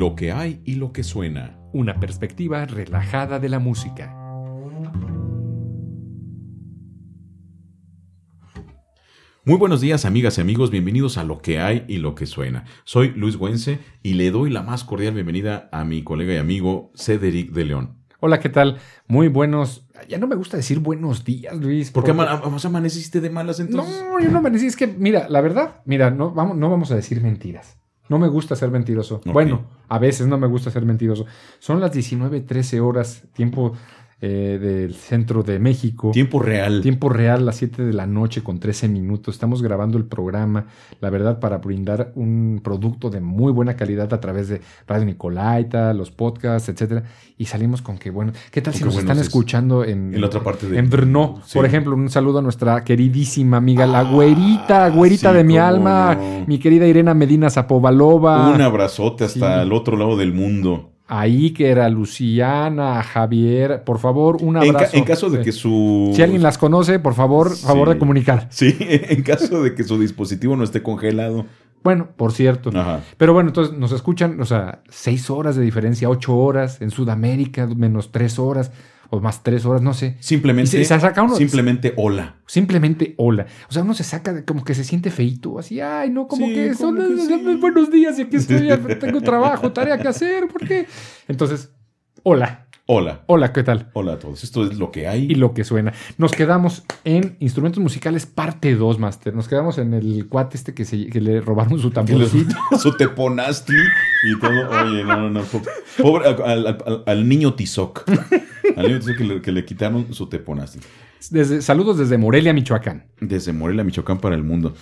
Lo que hay y lo que suena. Una perspectiva relajada de la música. Muy buenos días amigas y amigos, bienvenidos a Lo que hay y lo que suena. Soy Luis Güense y le doy la más cordial bienvenida a mi colega y amigo Cedric de León. Hola, ¿qué tal? Muy buenos. Ya no me gusta decir buenos días, Luis. ¿Por qué ama- amaneciste de malas entonces? No, yo no amanecí. Es que, mira, la verdad, mira, no vamos, no vamos a decir mentiras. No me gusta ser mentiroso. Bueno, a veces no me gusta ser mentiroso. Son las 19, 13 horas, tiempo eh, del centro de México. Tiempo real. Tiempo real, las 7 de la noche con 13 minutos. Estamos grabando el programa, la verdad, para brindar un producto de muy buena calidad a través de Radio Nicolaita, los podcasts, etcétera. Y salimos con que, bueno, ¿qué tal si nos están es. escuchando en, En la otra parte de- en Brno? Sí. Por ejemplo, un saludo a nuestra queridísima amiga, la Ah, güerita, güerita sí, de mi alma, no. mi querida Irena Medina Zapovalova. Un abrazote hasta Sí. el otro lado del mundo. Ahí que era Luciana, Javier, por favor, un En, ca- abrazo. en caso de que su... Si alguien las conoce, por favor, favor de comunicar. Sí, en caso de que su dispositivo no esté congelado. Bueno, por cierto. Ajá. Pero bueno, entonces nos escuchan, o sea, seis horas de diferencia, ocho horas, en Sudamérica menos tres horas, o más tres horas, no sé. Simplemente... Se- se saca uno- Simplemente hola. Simplemente hola. O sea, uno se saca de- como que se siente feito, así, ay, no, como Sí, que son que sí. buenos días y aquí estoy, tengo trabajo, tarea que hacer, ¿por qué? Entonces, hola, Hola. hola, ¿qué tal? Hola a todos. Esto es lo que hay. Y lo que suena. Nos quedamos en instrumentos musicales parte 2, Master. Nos quedamos en el cuate este que, se, que le robaron su tamborcito. su teponastli y todo. Oye, no, no, no. po- Pobre al, al- al- al niño Tizoc. Al niño Tizoc que le, que le quitaron su teponastli. Desde, saludos desde Morelia, Michoacán. Desde Morelia, Michoacán para el mundo.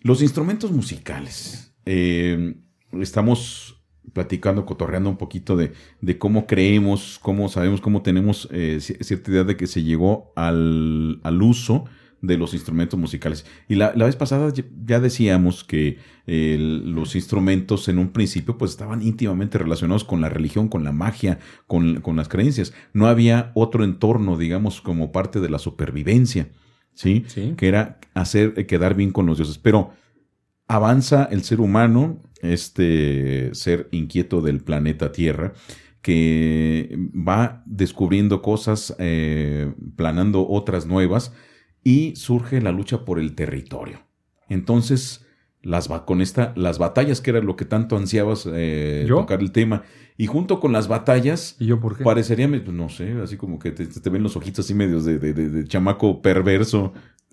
Los instrumentos musicales. Eh, estamos platicando, cotorreando un poquito de, de cómo creemos, cómo sabemos, cómo tenemos eh, ci- cierta idea de que se llegó al, al uso de los instrumentos musicales. Y la, la vez pasada ya- decíamos que eh, los instrumentos en un principio pues estaban íntimamente relacionados con la religión, con la magia, con, con las creencias. No había otro entorno, digamos, como parte de la supervivencia, ¿sí? Sí. Que era hacer eh, quedar bien con los dioses. Pero avanza el ser humano, este ser inquieto del planeta Tierra, que va descubriendo cosas, eh, planando otras nuevas, y surge la lucha por el territorio. Entonces, las, con esta, las batallas, que era lo que tanto ansiabas eh, tocar el tema, y junto con las batallas, ¿Y yo por qué? parecería, pues, no sé, así como que te, te ven los ojitos así medios de, de- de- de chamaco perverso,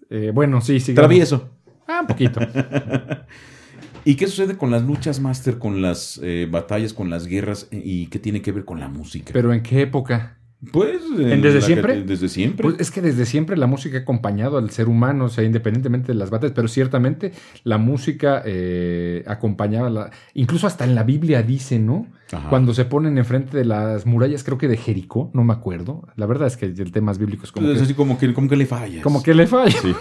Eh, bueno, sí, sí. travieso. Ah, un poquito. ¿Y qué sucede con las luchas, Master, con las eh, batallas, con las guerras y qué tiene que ver con la música? Pero ¿en qué época? Pues ¿En desde la- siempre? Desde siempre. Pues es que desde siempre la música ha acompañado al ser humano, o sea, independientemente de las batallas, pero ciertamente la música eh, acompañaba, la, incluso hasta en la Biblia dice, ¿no? Ajá. Cuando se ponen enfrente de las murallas, creo que de Jericó, no me acuerdo. La verdad es que el tema bíblico es como es que, así como que, como que le fallas. como que le falla. Sí.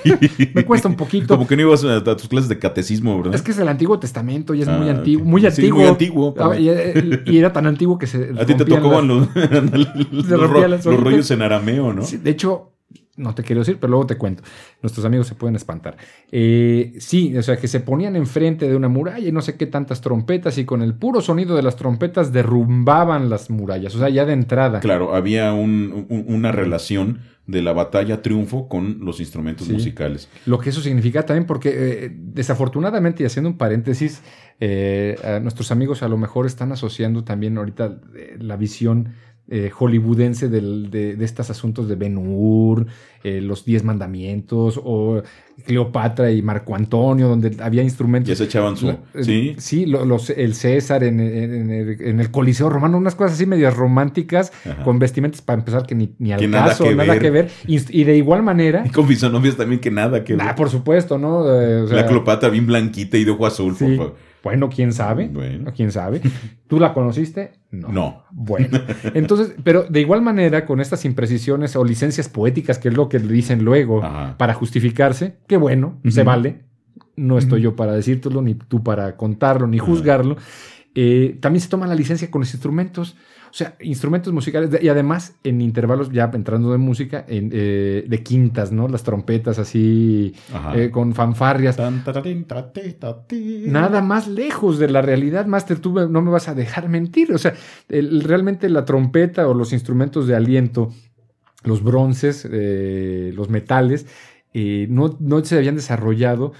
Me cuesta un poquito. Como que no ibas a, a tus clases de catecismo, ¿verdad? Es que es el Antiguo Testamento y es muy Ah, antiguo, ok. muy Sí, antiguo. muy antiguo, Ah, y, eh, y era tan antiguo que se a ti te tocaban las- los, los, ro- los rollos en arameo, ¿no? Sí, de hecho, no te quiero decir, pero luego te cuento. Nuestros amigos se pueden espantar. Eh, sí, o sea, que se ponían enfrente de una muralla y no sé qué tantas trompetas y con el puro sonido de las trompetas derrumbaban las murallas, o sea, ya de entrada. Claro, había un- un- una relación de la batalla triunfo con los instrumentos Sí. musicales. Lo que eso significa también, porque eh, desafortunadamente, y haciendo un paréntesis, eh, a nuestros amigos a lo mejor están asociando también ahorita la visión eh, hollywoodense del- de, de estos asuntos de Ben Hur, eh, los Diez Mandamientos, o Cleopatra y Marco Antonio, donde había instrumentos. Ya se echaban su... Eh, sí, Sí, lo- los- el César en, en- en el, en el Coliseo Romano, unas cosas así medias románticas, Ajá. con vestimentas para empezar que ni, ni al Que nada caso, que nada ver. que ver. Y, y de igual manera, Y con fisonomias también que nada que nah, ver. por supuesto, ¿no? Eh, o sea, La Cleopatra bien blanquita y de ojo azul, sí. por favor. Bueno, quién sabe. Bueno. ¿Quién sabe? ¿Tú la conociste? No. No. Bueno, entonces, pero de igual manera, con estas imprecisiones o licencias poéticas, que es lo que le dicen luego Ajá. para justificarse, qué bueno, se vale. No estoy yo para decírtelo, ni tú para contarlo, ni juzgarlo. Eh, también se toma la licencia con los instrumentos. O sea, instrumentos musicales y además en intervalos ya entrando de música en, eh, de quintas, ¿no? Las trompetas así eh, con fanfarrias. Nada más lejos de la realidad, Master, tú no me vas a dejar mentir. O sea, realmente la trompeta o los instrumentos de aliento, los bronces, eh, los metales, no, no se habían desarrollado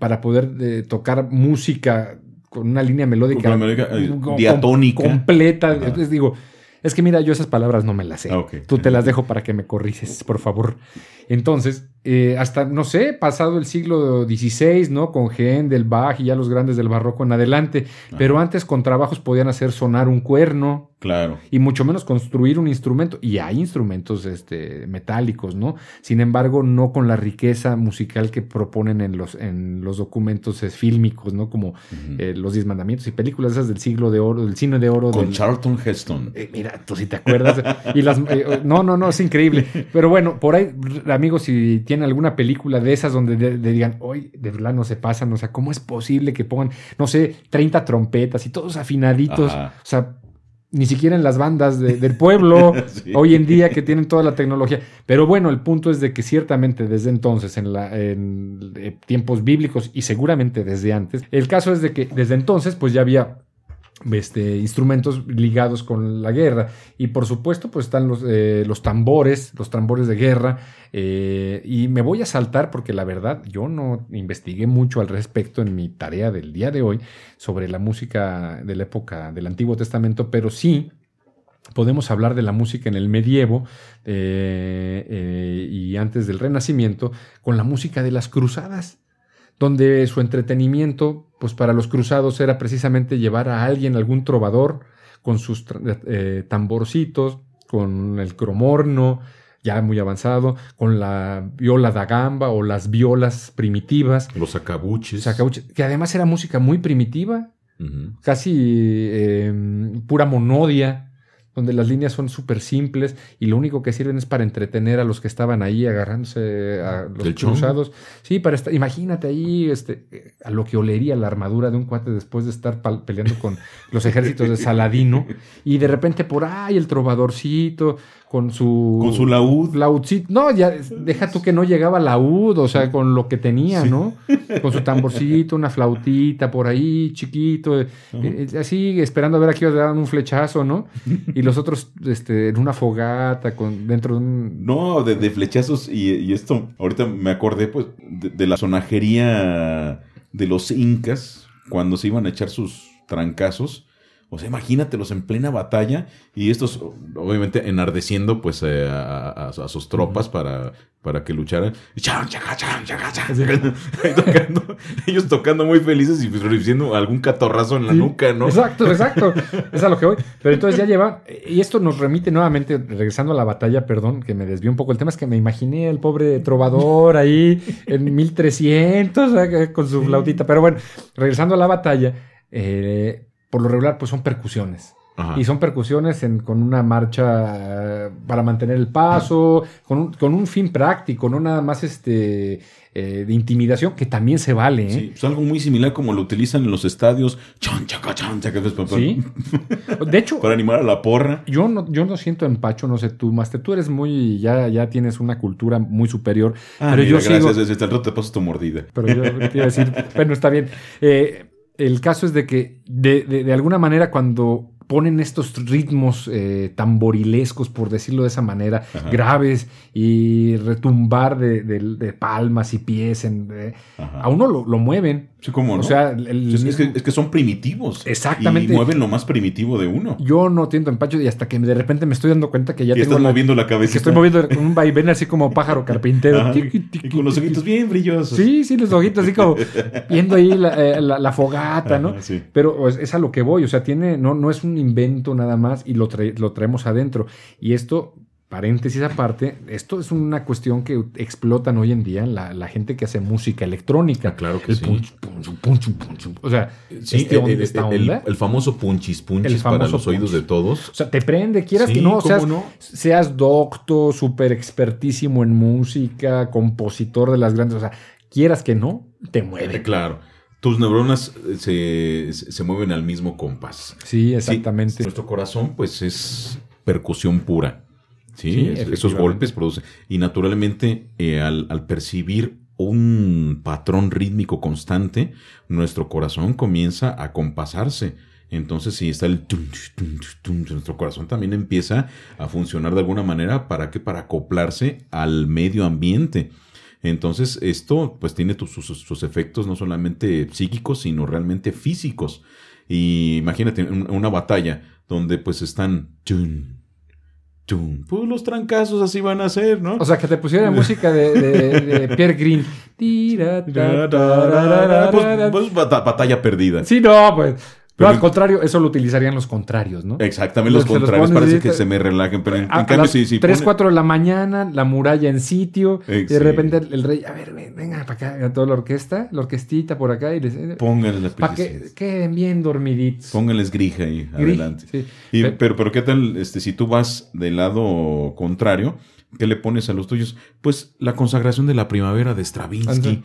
para poder tocar música con una línea melódica, eh, diatónica. completa. Entonces digo, es que mira, yo esas palabras no me las sé. Ah, Tú te las dejo para que me corriges, por favor. Entonces, eh, hasta, no sé, pasado el siglo XVI, ¿no? Con del Bach y ya los grandes del barroco en adelante. Pero antes con trabajos podían hacer sonar un cuerno. Claro. Y mucho menos construir un instrumento. Y hay instrumentos este, metálicos, ¿no? Sin embargo, no con la riqueza musical que proponen en los, en los documentos fílmicos, ¿no? Como eh, los Diez Mandamientos y películas esas del siglo de oro, del cine de oro. Con Charlton Heston. Eh, mira, tú si te acuerdas. y las, no, no, no, es increíble. Pero bueno, por ahí, amigos, si tienen alguna película de esas donde digan, hoy de verdad no se pasan, o sea, ¿cómo es posible que pongan, no sé, 30 trompetas y todos afinaditos? O sea, ni siquiera en las bandas del pueblo, hoy en día que tienen toda la tecnología. Pero bueno, el punto es de que ciertamente desde entonces, en, la, en eh, tiempos bíblicos y seguramente desde antes, el caso es de que desde entonces pues ya había este, instrumentos ligados con la guerra. Y por supuesto, pues están los, eh, los tambores, los tambores de guerra. Eh, y me voy a saltar porque la verdad yo no investigué mucho al respecto en mi tarea del día de hoy sobre la música de la época del Antiguo Testamento, pero sí podemos hablar de la música en el medievo eh, y antes del Renacimiento con la música de las cruzadas donde su entretenimiento, pues para los cruzados era precisamente llevar a alguien, algún trovador, con sus eh, tamborcitos, con el cromorno, ya muy avanzado, con la viola da gamba o las violas primitivas. Los acabuches. que además era música muy primitiva, casi em, pura monodia donde las líneas son súper simples y lo único que sirven es para entretener a los que estaban ahí agarrándose a los cruzados. Sí, para estar, imagínate ahí este, a lo que olería la armadura de un cuate después de estar peleando con los ejércitos de Saladino y de repente por ahí el trovadorcito con su... Con su laúd. Laúdcito. No, ya deja tú que no llegaba laúd, o sea, con lo que tenía, ¿no? Con su tamborcito, una flautita por ahí, chiquito, eh, eh, así esperando a ver aquí os daban un flechazo, ¿no? Y los otros este, en una fogata, con, dentro de un... No, de, flechazos y, esto, ahorita me acordé pues de la sonajería de los incas cuando se iban a echar sus trancazos o sea, imagínatelos en plena batalla y estos, obviamente, enardeciendo pues eh, a, sus tropas para, para que lucharan. ellos tocando muy felices y pues, recibiendo algún catorrazo en la nuca, ¿no? Exacto, exacto. es a lo que voy. Pero entonces ya lleva, y esto nos remite nuevamente, regresando a la batalla, perdón, que me desvió un poco el tema, es que me imaginé al pobre trovador ahí en 1300 con su flautita. Pero bueno, regresando a la batalla, eh, por lo regular, pues son percusiones. Y son percusiones con una marcha para mantener el paso, con un, fin práctico, no nada más este eh, de intimidación, que también se vale. ¿eh? Sí, es algo muy similar como lo utilizan en los estadios. Sí. De hecho, para animar a la porra. Yo no, yo no siento empacho, no sé tú, Master. Tú eres muy, ya, ya tienes una cultura muy superior. Ah, pero yo gracias, desde el rato te paso tu mordida. Pero yo te iba a decir, bueno, está bien. Eh, el caso es de que de, de, alguna manera cuando ponen estos ritmos eh, tamborilescos, por decirlo de esa manera, graves y retumbar de, palmas y pies, en, a uno lo, mueven. Sí, como no. O sea, es, que, son primitivos. Exactamente. Y mueven lo más primitivo de uno. Yo no tiendo empacho y hasta que de repente me estoy dando cuenta que ya y tengo. Estás moviendo la cabeza. Que estoy moviendo un vaivén así como pájaro carpintero. y con los ojitos bien brillosos. Sí, sí, los ojitos así como viendo ahí la, eh, fogata, ¿no? Pero pues, es a lo que voy. O sea, tiene, no, no es un invento nada más y lo, lo traemos adentro. Y esto paréntesis aparte, esto es una cuestión que explotan hoy en día la, gente que hace música electrónica. Ah, claro que el sí. o sea, este el, famoso punchis punchis para los oídos de todos. O sea, te prende, quieras que no, seas, seas docto, súper expertísimo en música, compositor de las grandes, o sea, quieras que no, te mueve. Claro. tus neuronas eh, se, se mueven al mismo compás. Sí, exactamente. nuestro corazón, pues, es percusión pura. Sí, Sí, Es- esos golpes producen. Y naturalmente, eh, al, al percibir un patrón rítmico constante, nuestro corazón comienza a compasarse. Entonces, si está el tum, tum, tum, tum, nuestro corazón también empieza a funcionar de alguna manera para que para acoplarse al medio ambiente. Entonces, esto pues tiene sus, sus efectos no solamente psíquicos, sino realmente físicos. Y imagínate un- una batalla donde pues están pues los trancazos así van a ser, ¿no? O sea, que te pusiera música de, de- de Pierre Green. Tira, ta, tararara. pues, pues, bata- batalla perdida. Sí, no, pues. Pero- No, al contrario, eso lo utilizarían los contrarios, ¿no? Exactamente, los contrarios parece que se me relajen, pero en, en A, a cambio las sí, sí. 3, pone- 4 de la mañana, la muralla en sitio, y de repente el, el rey, a ver, ven- venga para acá, a toda la orquesta, la orquestita por acá, y les. Pónganles las Para que queden bien dormiditos. Pónganles grija ahí adelante. sí. Y- Pe- pero, pero qué tal, este, si tú vas del lado contrario, ¿qué le pones a los tuyos? Pues la consagración de la primavera de Stravinsky.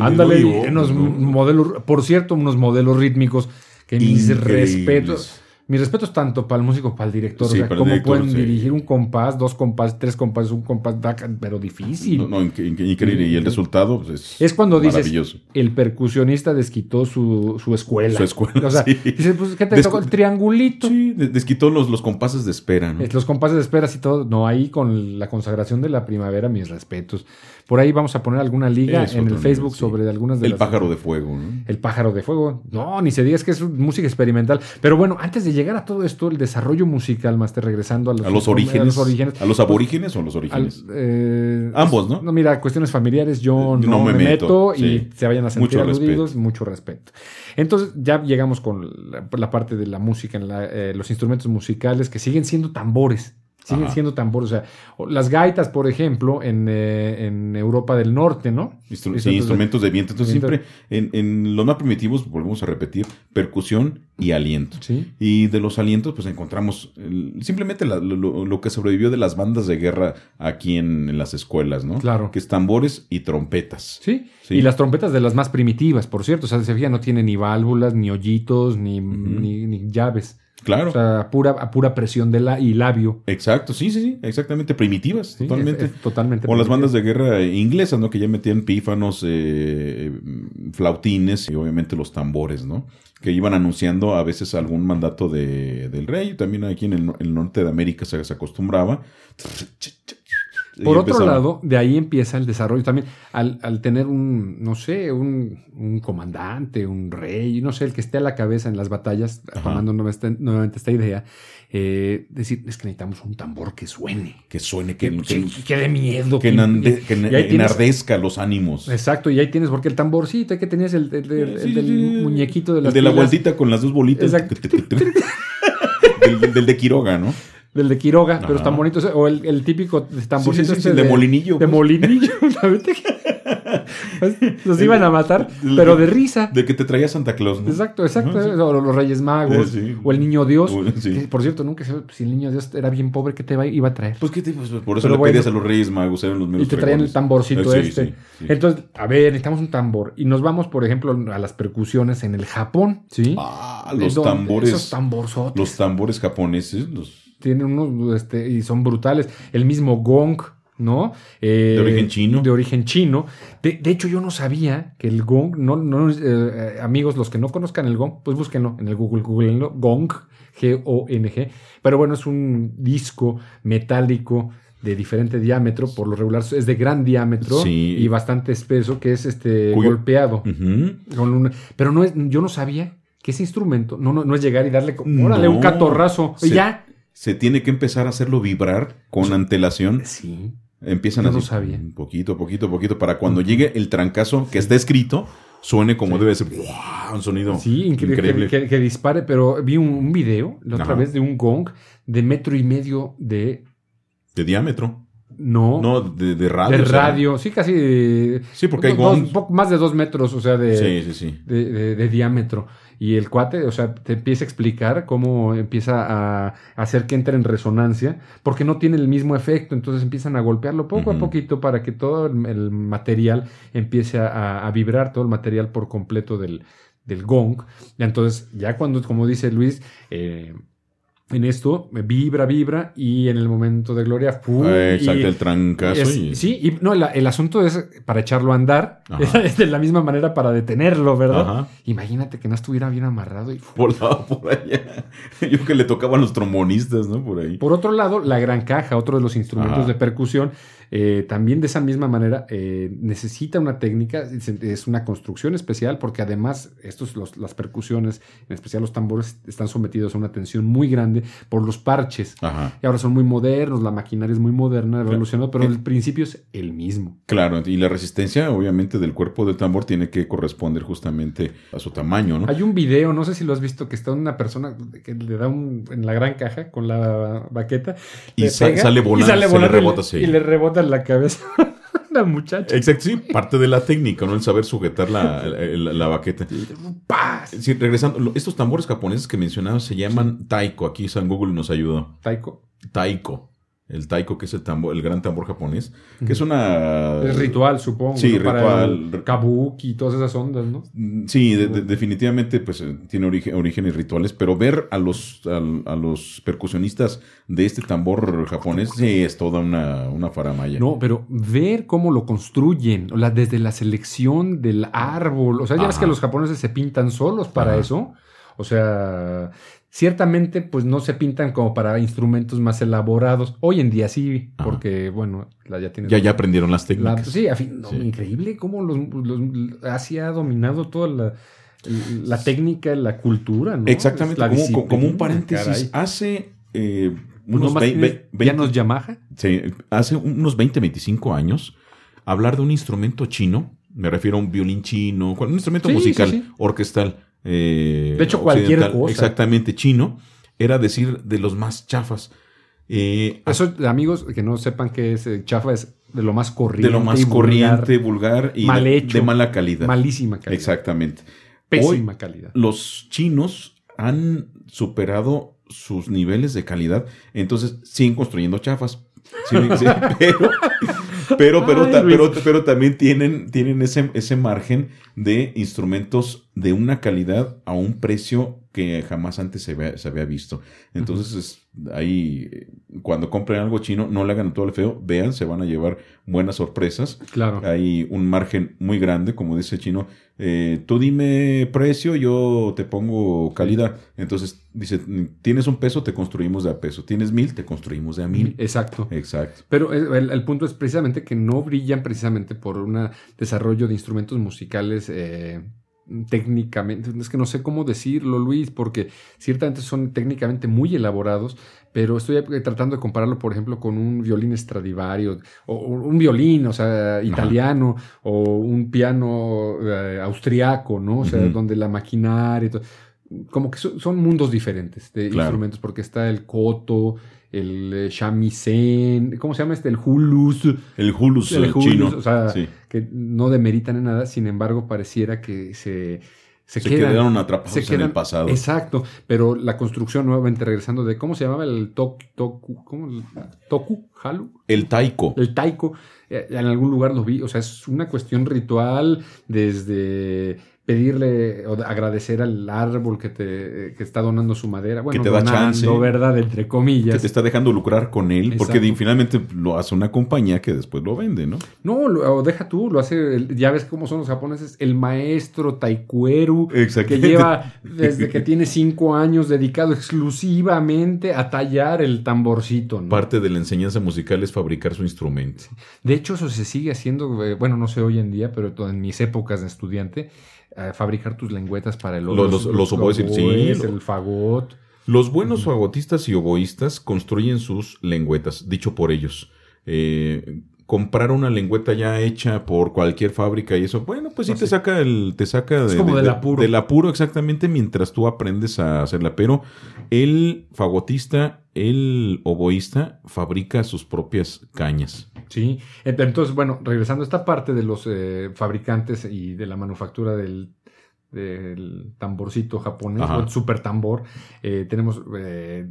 Ándale. Unos no, modelos, por cierto, unos modelos rítmicos que mis respetos. Mis respetos tanto para el músico para el director. Sí, o sea, el cómo director, pueden sí. dirigir un compás, dos compás, tres compás, un compás, pero difícil. No, no, inc- inc- increíble. Y el resultado pues, es, Es cuando dices, el percusionista desquitó su, su escuela. Su escuela, O sea, sí. dices, pues, ¿qué te Descu- tocó? El triangulito. Sí, de- desquitó los, los compases de espera, ¿no? Los compases de esperas y todo. No, ahí con la consagración de la primavera, mis respetos. Por ahí vamos a poner alguna liga en el Facebook sobre algunas de El las... pájaro de fuego, ¿no? El pájaro de fuego. No, ni se diga es que es música experimental. Pero bueno, antes de llegar a todo esto, el desarrollo musical, más regresando a los, A los a orígenes. los orígenes. ¿A los aborígenes o a los Al- orígenes? eh, Ambos, ¿no? No, mira, cuestiones familiares yo no, No me me, meto, meto, y sí. se vayan a sentir Mucho aludidos, mucho respeto. Entonces ya llegamos con la, la parte de la música, en la- eh, los instrumentos musicales que siguen siendo tambores. Siguen Ajá. siendo tambores. O sea, las gaitas, por ejemplo, en, eh, en Europa del Norte, ¿no? Instru- sí, instrumentos de viento. Entonces siempre en, en los más primitivos, volvemos a repetir, percusión y aliento. Sí. Y de los alientos, pues encontramos el- simplemente la- lo, lo- que sobrevivió de las bandas de guerra aquí en, en las escuelas, ¿no? Claro. Que es tambores y trompetas. Sí. Sí. Y las trompetas de las más primitivas, por cierto. O sea, se fija, no tiene ni válvulas, ni hoyitos, ni, ni, ni llaves. Claro. O sea, a pura, a pura presión de la y labio. Exacto, sí, sí, sí, exactamente, primitivas, Sí, totalmente. es- es totalmente. o las bandas de guerra inglesas, ¿no? Que ya metían pífanos, eh, flautines y obviamente los tambores, ¿no? Que iban anunciando a veces algún mandato de, del rey. También aquí en el, el norte de América se, se acostumbraba. Por otro empezaba. lado, de ahí empieza el desarrollo también. Al, al tener un, no sé, un, un comandante, un rey, no sé, el que esté a la cabeza en las batallas, Ajá. tomando nuevamente, nuevamente esta idea, eh, decir, es que necesitamos un tambor que suene, Que suene, que, que, que, que- dé miedo. que enande- tienes- enardezca los ánimos. Exacto, y ahí tienes, porque el tamborcito, que tenías el, el- el- Sí, el del sí. muñequito de El las de la vueltita con las dos bolitas. Exacto. del, del de Quiroga, ¿no? Del de Quiroga, pero Ajá. están bonitos. O el, el típico tamborcito Sí, sí, sí, este de molinillo, De pues. molinillo. Los iban a matar, El- pero de risa. De que te traía Santa Claus, ¿no? Exacto, exacto. Ajá. O los Reyes Magos, o el Niño Dios. Que, por cierto, nunca sé si el Niño Dios era bien pobre, ¿qué te iba a traer? Pues qué te, pues, por eso Pero le bueno. pedías a los Reyes Magos, eran los y te traían el tamborcito Eh, este. Entonces, a ver, necesitamos un tambor. Y nos vamos, por ejemplo, a las percusiones en el Japón, ¿sí? Ah, los tambores. Esos tamborzotes. Los tambores japoneses, los tienen unos, este, y son brutales. El mismo gong, ¿no? Eh, De origen chino. De origen chino. De, de hecho, yo no sabía que el gong, no, no, eh, amigos, los que no conozcan el gong, pues búsquenlo en el Google, googleenlo, gong, G-O-N-G. Pero bueno, es un disco metálico de diferente diámetro, por lo regular es de gran diámetro Sí. y bastante espeso, que es este Cuyo- golpeado. Con pero no es, yo no sabía que ese instrumento no, no, no es llegar y darle, como, órale, No. un catorrazo, y Se- ya. Se tiene que empezar a hacerlo vibrar con antelación. Sí. Empiezan no sabía. poquito, poquito, poquito, para cuando llegue el trancazo que está escrito, suene como debe ser. ¡Guau! Un sonido Sí, incre- increíble. Que, que- que dispare, pero vi un, un video la otra Ajá. vez de un gong de metro y medio de, De diámetro. No. No, de, de radio. de o sea, radio, sí, casi. Sí, porque hay dos- más de dos metros, o sea, de, Sí, sí, sí. de, de- de diámetro. Y el cuate, o sea, te empieza a explicar cómo empieza a hacer que entre en resonancia, porque no tiene el mismo efecto, entonces empiezan a golpearlo poco a poquito para que todo el, el material empiece a, a vibrar, todo el material por completo del, del gong. Y entonces, ya cuando, como dice Luis, eh, en esto vibra, vibra, y en el momento de gloria. Ah, exacto, y- el trancazo. es- y- Sí, y no, el, el asunto es para echarlo a andar, Ajá. es de la misma manera para detenerlo, ¿verdad? Ajá. Imagínate que no estuviera bien amarrado. Y... Volaba por allá. Yo que le tocaban los trombonistas, ¿no? Por ahí. Por otro lado, la gran caja, otro de los instrumentos Ajá. de percusión, eh, también de esa misma manera eh, necesita una técnica, es, una construcción especial, porque además estos, los- las percusiones, en especial los tambores, están sometidos a una tensión muy grande por los parches. Ajá. Y ahora son muy modernos, la maquinaria es muy moderna, evolucionó, pero Eh. el principio es el mismo. Claro, y la resistencia, obviamente, del cuerpo del tambor tiene que corresponder justamente a su tamaño, ¿no? Hay un video, no sé si lo has visto, que está una persona que le da un en la gran caja con la baqueta. Y le sa- sale volando, se le volando y rebota, sí. Y le rebota la cabeza la muchacha. Exacto, sí, parte de la técnica, ¿no? El saber sujetar la, la, la baqueta. ¡Paz! Sí, regresando, estos tambores japoneses que mencionabas se llaman taiko. Aquí San Google nos ayudó. Taiko. Taiko. El taiko, que es el tambor, el gran tambor japonés, que es una... Es ritual, supongo. Sí, ¿no? Para ritual. el kabuki y todas esas ondas, ¿no? Mm, Sí, de- de- definitivamente pues eh, tiene origen, orígenes rituales, pero ver a los, a, los percusionistas de este tambor japonés sí es toda una, una faramaya. No, pero ver cómo lo construyen, la- desde la selección del árbol. O sea, ya ves que los japoneses se pintan solos para Ajá. eso. O sea, ciertamente, pues no se pintan como para instrumentos más elaborados. Hoy en día sí, Ajá. porque, bueno, la, ya tienes. Ya, ya aprendieron las la- técnicas. sí, a fin- no, Sí. increíble cómo los, los- Asia ha dominado toda la, la técnica, la cultura, ¿no? Exactamente, como, como un paréntesis. caray. Hace eh, Pues unos vei- tienes- ve- ya 20 nos Yamaha. Sí, hace unos 20, 25 años, hablar de un instrumento chino, me refiero a un violín chino, un instrumento Sí, musical, sí. orquestal. Eh, De hecho, cualquier cosa. Exactamente, chino, era decir de los más chafas. Eh, Eso, amigos, que no sepan que es eh, chafa, es de lo más corriente. de lo más y corriente, vulgar y mal de, hecho, de mala calidad. Malísima calidad. Exactamente. Pésima calidad. Los chinos han superado sus niveles de calidad, entonces siguen construyendo chafas. Sí, sí, pero, pero, pero, Ay, ta- Luis. pero, pero también tienen, tienen ese, ese margen de instrumentos de una calidad a un precio que jamás antes se había, se había visto. Entonces, es- ahí, eh, cuando compren algo chino, no le hagan todo el feo, vean, se van a llevar buenas sorpresas. Claro. Hay un margen muy grande, como dice el chino. eh, tú dime precio, yo te pongo calidad. Entonces dice, tienes un peso, te construimos de a peso. Tienes mil, te construimos de a mil. Exacto. Exacto. Pero el, el punto es precisamente que no brillan precisamente por un desarrollo de instrumentos musicales eh, técnicamente. Es que no sé cómo decirlo, Luis, porque ciertamente son técnicamente muy elaborados, pero estoy eh, tratando de compararlo, por ejemplo, con un violín Stradivari o, o un violín, o sea, italiano, o un piano eh, austriaco, ¿no? O sea, donde la maquinaria y todo. Como que son, son mundos diferentes de Claro. instrumentos, porque está el koto, el eh, shamisen, ¿cómo se llama este? El hulus, El Hulus el eh, hulus, chino. o sea, sí. que no demeritan en nada, sin embargo, pareciera que se, se, Se, quedan. quedaron atrapados se en el pasado. Exacto, pero la construcción nuevamente regresando de cómo se llamaba el tok, toku, ¿cómo? Toku, halu, El taiko. el taiko, eh, en algún lugar lo vi, o sea, es una cuestión ritual desde pedirle o de agradecer al árbol que te que está donando su madera, bueno, te da donando, chance. ¿verdad? Entre comillas. Que te está dejando lucrar con él, porque finalmente lo hace una compañía que después lo vende, ¿no? No, lo- o deja tú, lo hace, ya ves cómo son los japoneses, el maestro taikueru, que lleva desde que tiene cinco años dedicado exclusivamente a tallar el tamborcito. ¿no? Parte de la enseñanza musical es fabricar su instrumento. De hecho, eso se sigue haciendo, eh, bueno, no sé hoy en día, pero en mis épocas de estudiante, eh, fabricar tus lengüetas para el Los- los- los oboes, sí, oboes, el fagot. Los buenos fagotistas y oboístas construyen sus lengüetas, dicho por ellos. Eh, comprar una lengüeta ya hecha por cualquier fábrica y eso, bueno, pues sí te saca el, te saca Es de- como de- del de- apuro. del apuro exactamente mientras tú aprendes a hacerla. Pero el fagotista, el oboísta, fabrica sus propias cañas. Sí, Ent- entonces, bueno, regresando a esta parte de los eh, fabricantes y de la manufactura del, del tamborcito japonés, o el super tambor, eh, tenemos eh,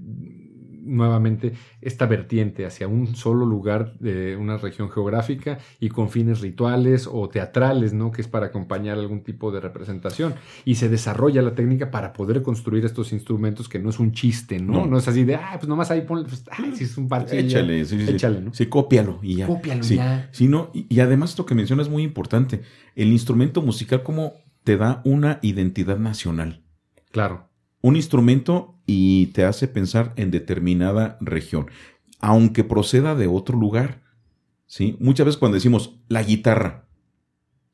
nuevamente esta vertiente hacia un solo lugar de una región geográfica y con fines rituales o teatrales, ¿no? Que es para acompañar algún tipo de representación. Y se desarrolla la técnica para poder construir estos instrumentos que no es un chiste, ¿no? No. No, es así de, ah, pues nomás ahí ponle, pues, ay, si es un parche. ya". Échale, sí, sí, sí. Échale, ¿no? Sí, cópialo y ya. Cópialo Sí. ya. Sí, no, y, y además esto que mencionas es muy importante. El instrumento musical como te da una identidad nacional. Claro. Un instrumento y te hace pensar en determinada región, aunque proceda de otro lugar. ¿sí? Muchas veces cuando decimos la guitarra,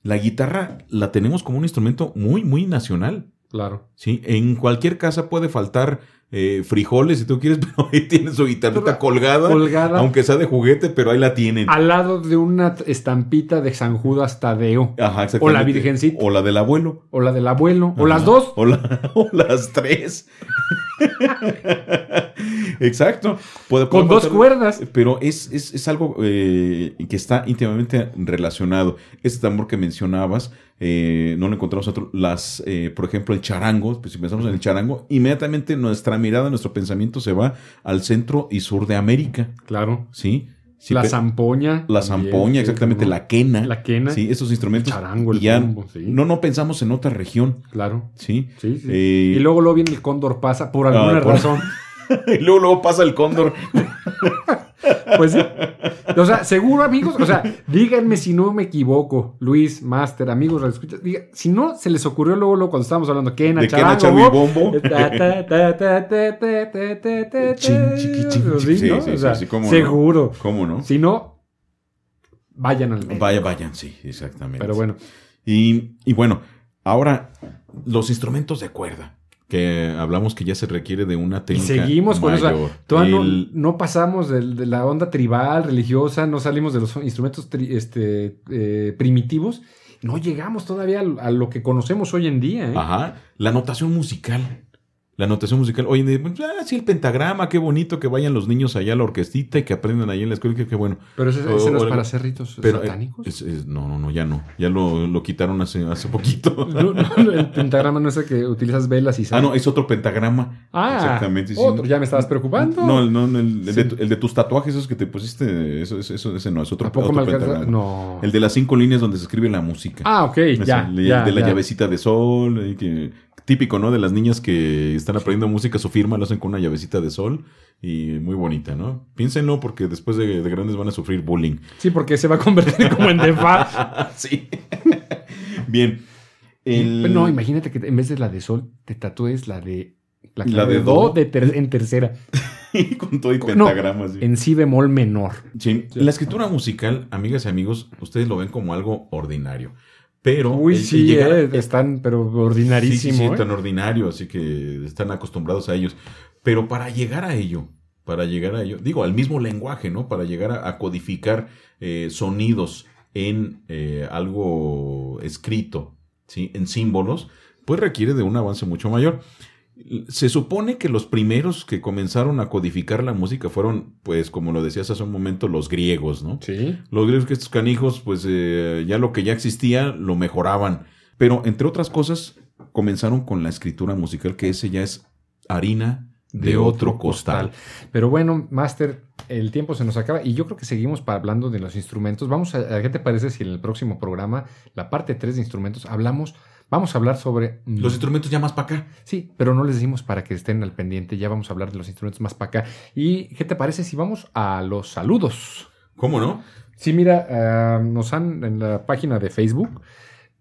la guitarra la tenemos como un instrumento muy, muy nacional. Claro. ¿sí? En cualquier casa puede faltar eh, frijoles si tú quieres, pero ahí tienes su guitarrita colgada, Colgada aunque sea de juguete, pero ahí la tienen. al lado de una estampita de San Judas Tadeo. Ajá, O la. Virgencita. O la del abuelo. O la del abuelo. O las dos. O, la- o las tres. Exacto. Puede- Con dos cuerdas. Pero es, es, es algo eh, que está íntimamente relacionado. Este tambor que mencionabas, eh, no lo encontramos otro. Las, por ejemplo, el charango, pues si pensamos en el charango, inmediatamente nuestra mirada, nuestro pensamiento se va al centro y sur de América. Claro. ¿Sí? Sí, la zampoña. la zampoña, exactamente, la quena. La quena. Sí, esos instrumentos. El charango, el ya bombo, sí. no, no pensamos en otra región. Claro. Sí. Sí, sí. Eh, y luego lo viene el cóndor pasa por alguna Ah, por- razón. y luego, luego pasa el cóndor. pues sí. O sea, seguro, amigos. O sea, díganme si no me equivoco, Luis, Master, amigos, escuchas. si no se les ocurrió luego, luego cuando estábamos hablando, ¿qué ¿De Charango, Bombo? Seguro. ¿Cómo no? Si no, vayan al. Vaya, vayan, sí, exactamente. Pero bueno. Y, y bueno, ahora, los instrumentos de cuerda que hablamos que ya se requiere de una y técnica seguimos con eso. Todavía no, El- no pasamos de, la onda tribal, religiosa, no salimos de los instrumentos tri- este, eh, primitivos. No llegamos todavía a, a lo que conocemos hoy en día. ¿eh? Ajá, la notación musical. La notación musical. Oye, de- pues, ah, sí, el pentagrama, qué bonito que vayan los niños allá a la orquestita y que aprendan ahí en la escuela, qué, qué bueno. Pero ese, O- ese no es o- para hacer ritos Pero, eh, satánicos. es- es- no, no, no, ya no. Ya lo, lo quitaron hace, hace poquito. No, no, el pentagrama no es el que utilizas velas y ah, sal. no, es otro pentagrama. Ah, Exactamente. sí. Ya me estabas preocupando. No, el, no, el, el Sí. de, el de tus tatuajes, esos que te pusiste, eso, eso, eso- ese no, es otro, pentagrama. No. El de las cinco líneas donde se escribe la música. Ah, ok, ya. el de, la ya. llavecita de sol, eh, que, típico, ¿no? De las niñas que están aprendiendo música, su firma lo hacen con una llavecita de sol y muy bonita, ¿no? Piénsenlo porque después de, de grandes van a sufrir bullying. Sí, porque se va a convertir como en defa. sí. Bien. El- No, imagínate que en vez de la de sol, te tatúes la de. La, La de do. de ter- en tercera. con todo y No, pentagramas. sí. En si bemol menor. Sí, La escritura musical, amigas y amigos, ustedes lo ven como algo ordinario. Pero. Uy, el- el sí, llegar- eh, están, pero ordinarísimo. Sí, sí, sí, ¿eh? tan ordinario, así que están acostumbrados a ellos. Pero para llegar a ello, para llegar a ello, digo, al mismo lenguaje, ¿no? Para llegar a, a codificar eh, sonidos en eh, algo escrito, ¿sí? En símbolos, pues requiere de un avance mucho mayor. Se supone que los primeros que comenzaron a codificar la música fueron, pues, como lo decías hace un momento, los griegos, ¿no? Sí. Los griegos que estos canijos, pues eh, ya lo que ya existía lo mejoraban. Pero entre otras cosas, comenzaron con la escritura musical, que ese ya es harina de, otro costal. Pero bueno, Master, el tiempo se nos acaba y yo creo que seguimos hablando de los instrumentos. Vamos a, ¿qué te parece si en el próximo programa, la parte 3 de instrumentos, hablamos, vamos a hablar sobre... Los instrumentos ya más para acá. Sí, pero no les decimos para que estén al pendiente, ya vamos a hablar de los instrumentos más para acá. ¿Y qué te parece si vamos a los saludos? ¿Cómo no? Sí, mira, ah, nos han en la página de Facebook,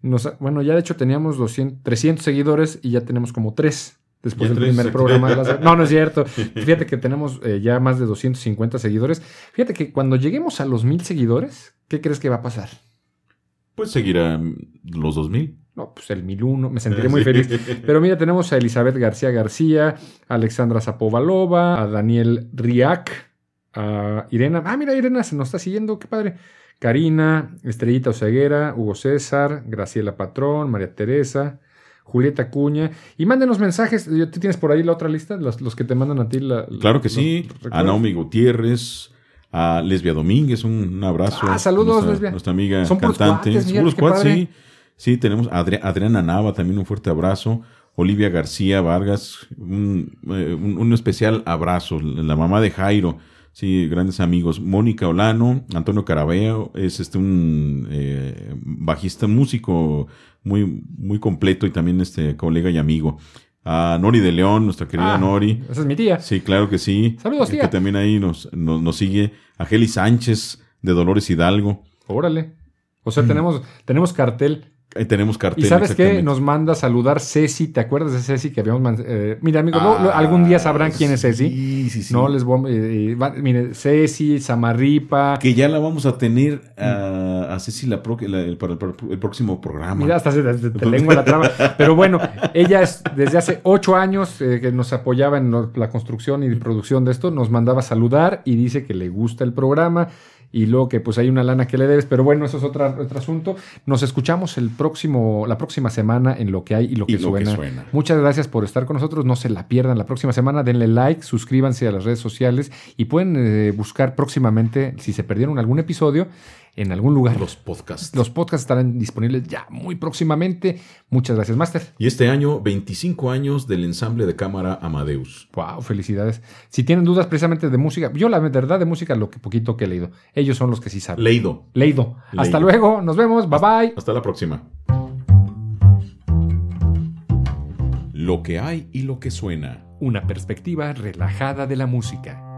nos, bueno, ya de hecho teníamos 200, 300 seguidores y ya tenemos como 3 después del primer programa. De las- no, no es cierto. Fíjate que tenemos eh, ya más de 250 seguidores. Fíjate que cuando lleguemos a los 1000 seguidores, ¿qué crees que va a pasar? Pues seguirá los 2000. No, pues el 1001, me sentiré muy Sí. feliz. Pero mira, tenemos a Elizabeth García García, a Alexandra Zapovalova, a Daniel Riak, a Irena. Ah, mira, Irena se nos está siguiendo, qué padre. Karina, Estrellita Oseguera, Hugo César, Graciela Patrón, María Teresa, Julieta Cuña. Y mándenos mensajes. ¿Tú tienes por ahí la otra lista? Los, los que te mandan a ti. La, claro que sí. A Naomi Gutiérrez, a Lesbia Domínguez, un, abrazo. Ah, saludos, nuestra, Lesbia. Nuestra amiga cantante. Sí. Sí, tenemos a Adriana Nava, también un fuerte abrazo. Olivia García Vargas, un, eh, un, especial abrazo. La mamá de Jairo, sí, grandes amigos. Mónica Olano, Antonio Carabeo, es este un eh, bajista, músico muy, muy completo y también este colega y amigo. A Nori de León, nuestra querida Ah, Nori. Esa es mi tía. Sí, claro que sí. Saludos, tía. que también ahí nos, nos, nos sigue. A Geli Sánchez, de Dolores Hidalgo. Órale. O sea, tenemos, tenemos cartel. Ahí tenemos cartel. ¿Y sabes qué? Nos manda a saludar Ceci. ¿Te acuerdas de Ceci que habíamos eh, Mira, amigos, lo- lo- Ah, algún día sabrán quién es Ceci. Sí, sí, sí. No les voy a... eh, eh, va- mire, Ceci, Samarripa. Que ya la vamos a tener a, a Ceci la pro- la- el- para el, para el próximo programa. Mira, hasta se te, te lengua la traba. Pero bueno, ella es desde hace ocho años eh, que nos apoyaba en la construcción y producción de esto, nos mandaba a saludar y dice que le gusta el programa y luego que pues hay una lana que le debes, pero bueno, eso es otra, otro asunto. Nos escuchamos el próximo, la próxima semana en lo que hay y lo que, Y lo que suena. suena. Muchas gracias por estar con nosotros, no se la pierdan la próxima semana, denle like, suscríbanse a las redes sociales y pueden eh, buscar próximamente, si se perdieron algún episodio, en algún lugar. Los podcasts. Los podcasts estarán disponibles ya muy próximamente. Muchas gracias, Master. Y este año, 25 años del ensamble de cámara Amadeus. Wow, felicidades. Si tienen dudas precisamente de música, yo la verdad de música, lo que poquito que he leído, ellos son los que sí saben. Leido. Leido. Hasta Leido. luego, nos vemos, bye bye. Hasta la próxima. Lo que hay y lo que suena. Una perspectiva relajada de la música.